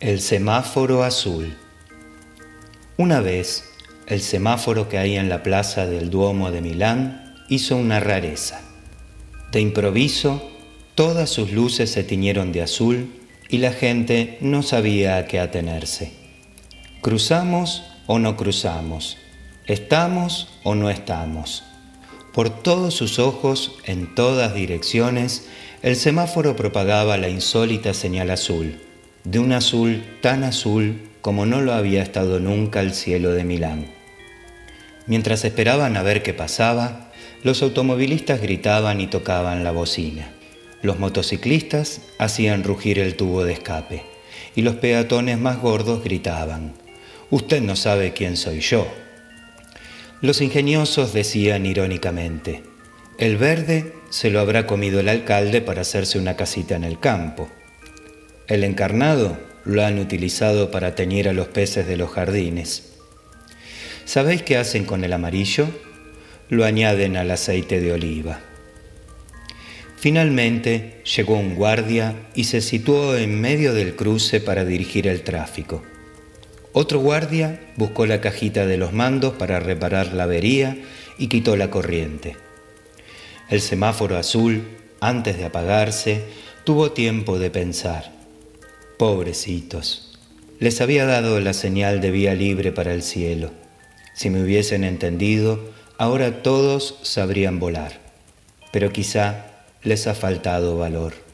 El semáforo azul. Una vez, el semáforo que hay en la plaza del Duomo de Milán hizo una rareza. De improviso, todas sus luces se tiñeron de azul y la gente no sabía a qué atenerse. ¿Cruzamos o no cruzamos? ¿Estamos o no estamos? Por todos sus ojos, en todas direcciones, el semáforo propagaba la insólita señal azul de un azul tan azul como no lo había estado nunca el cielo de Milán. Mientras esperaban a ver qué pasaba, los automovilistas gritaban y tocaban la bocina. Los motociclistas hacían rugir el tubo de escape y los peatones más gordos gritaban, Usted no sabe quién soy yo. Los ingeniosos decían irónicamente, El verde se lo habrá comido el alcalde para hacerse una casita en el campo. El encarnado lo han utilizado para teñir a los peces de los jardines. ¿Sabéis qué hacen con el amarillo? Lo añaden al aceite de oliva. Finalmente llegó un guardia y se situó en medio del cruce para dirigir el tráfico. Otro guardia buscó la cajita de los mandos para reparar la avería y quitó la corriente. El semáforo azul, antes de apagarse, tuvo tiempo de pensar. Pobrecitos. Les había dado la señal de vía libre para el cielo. Si me hubiesen entendido, ahora todos sabrían volar. Pero quizá les ha faltado valor.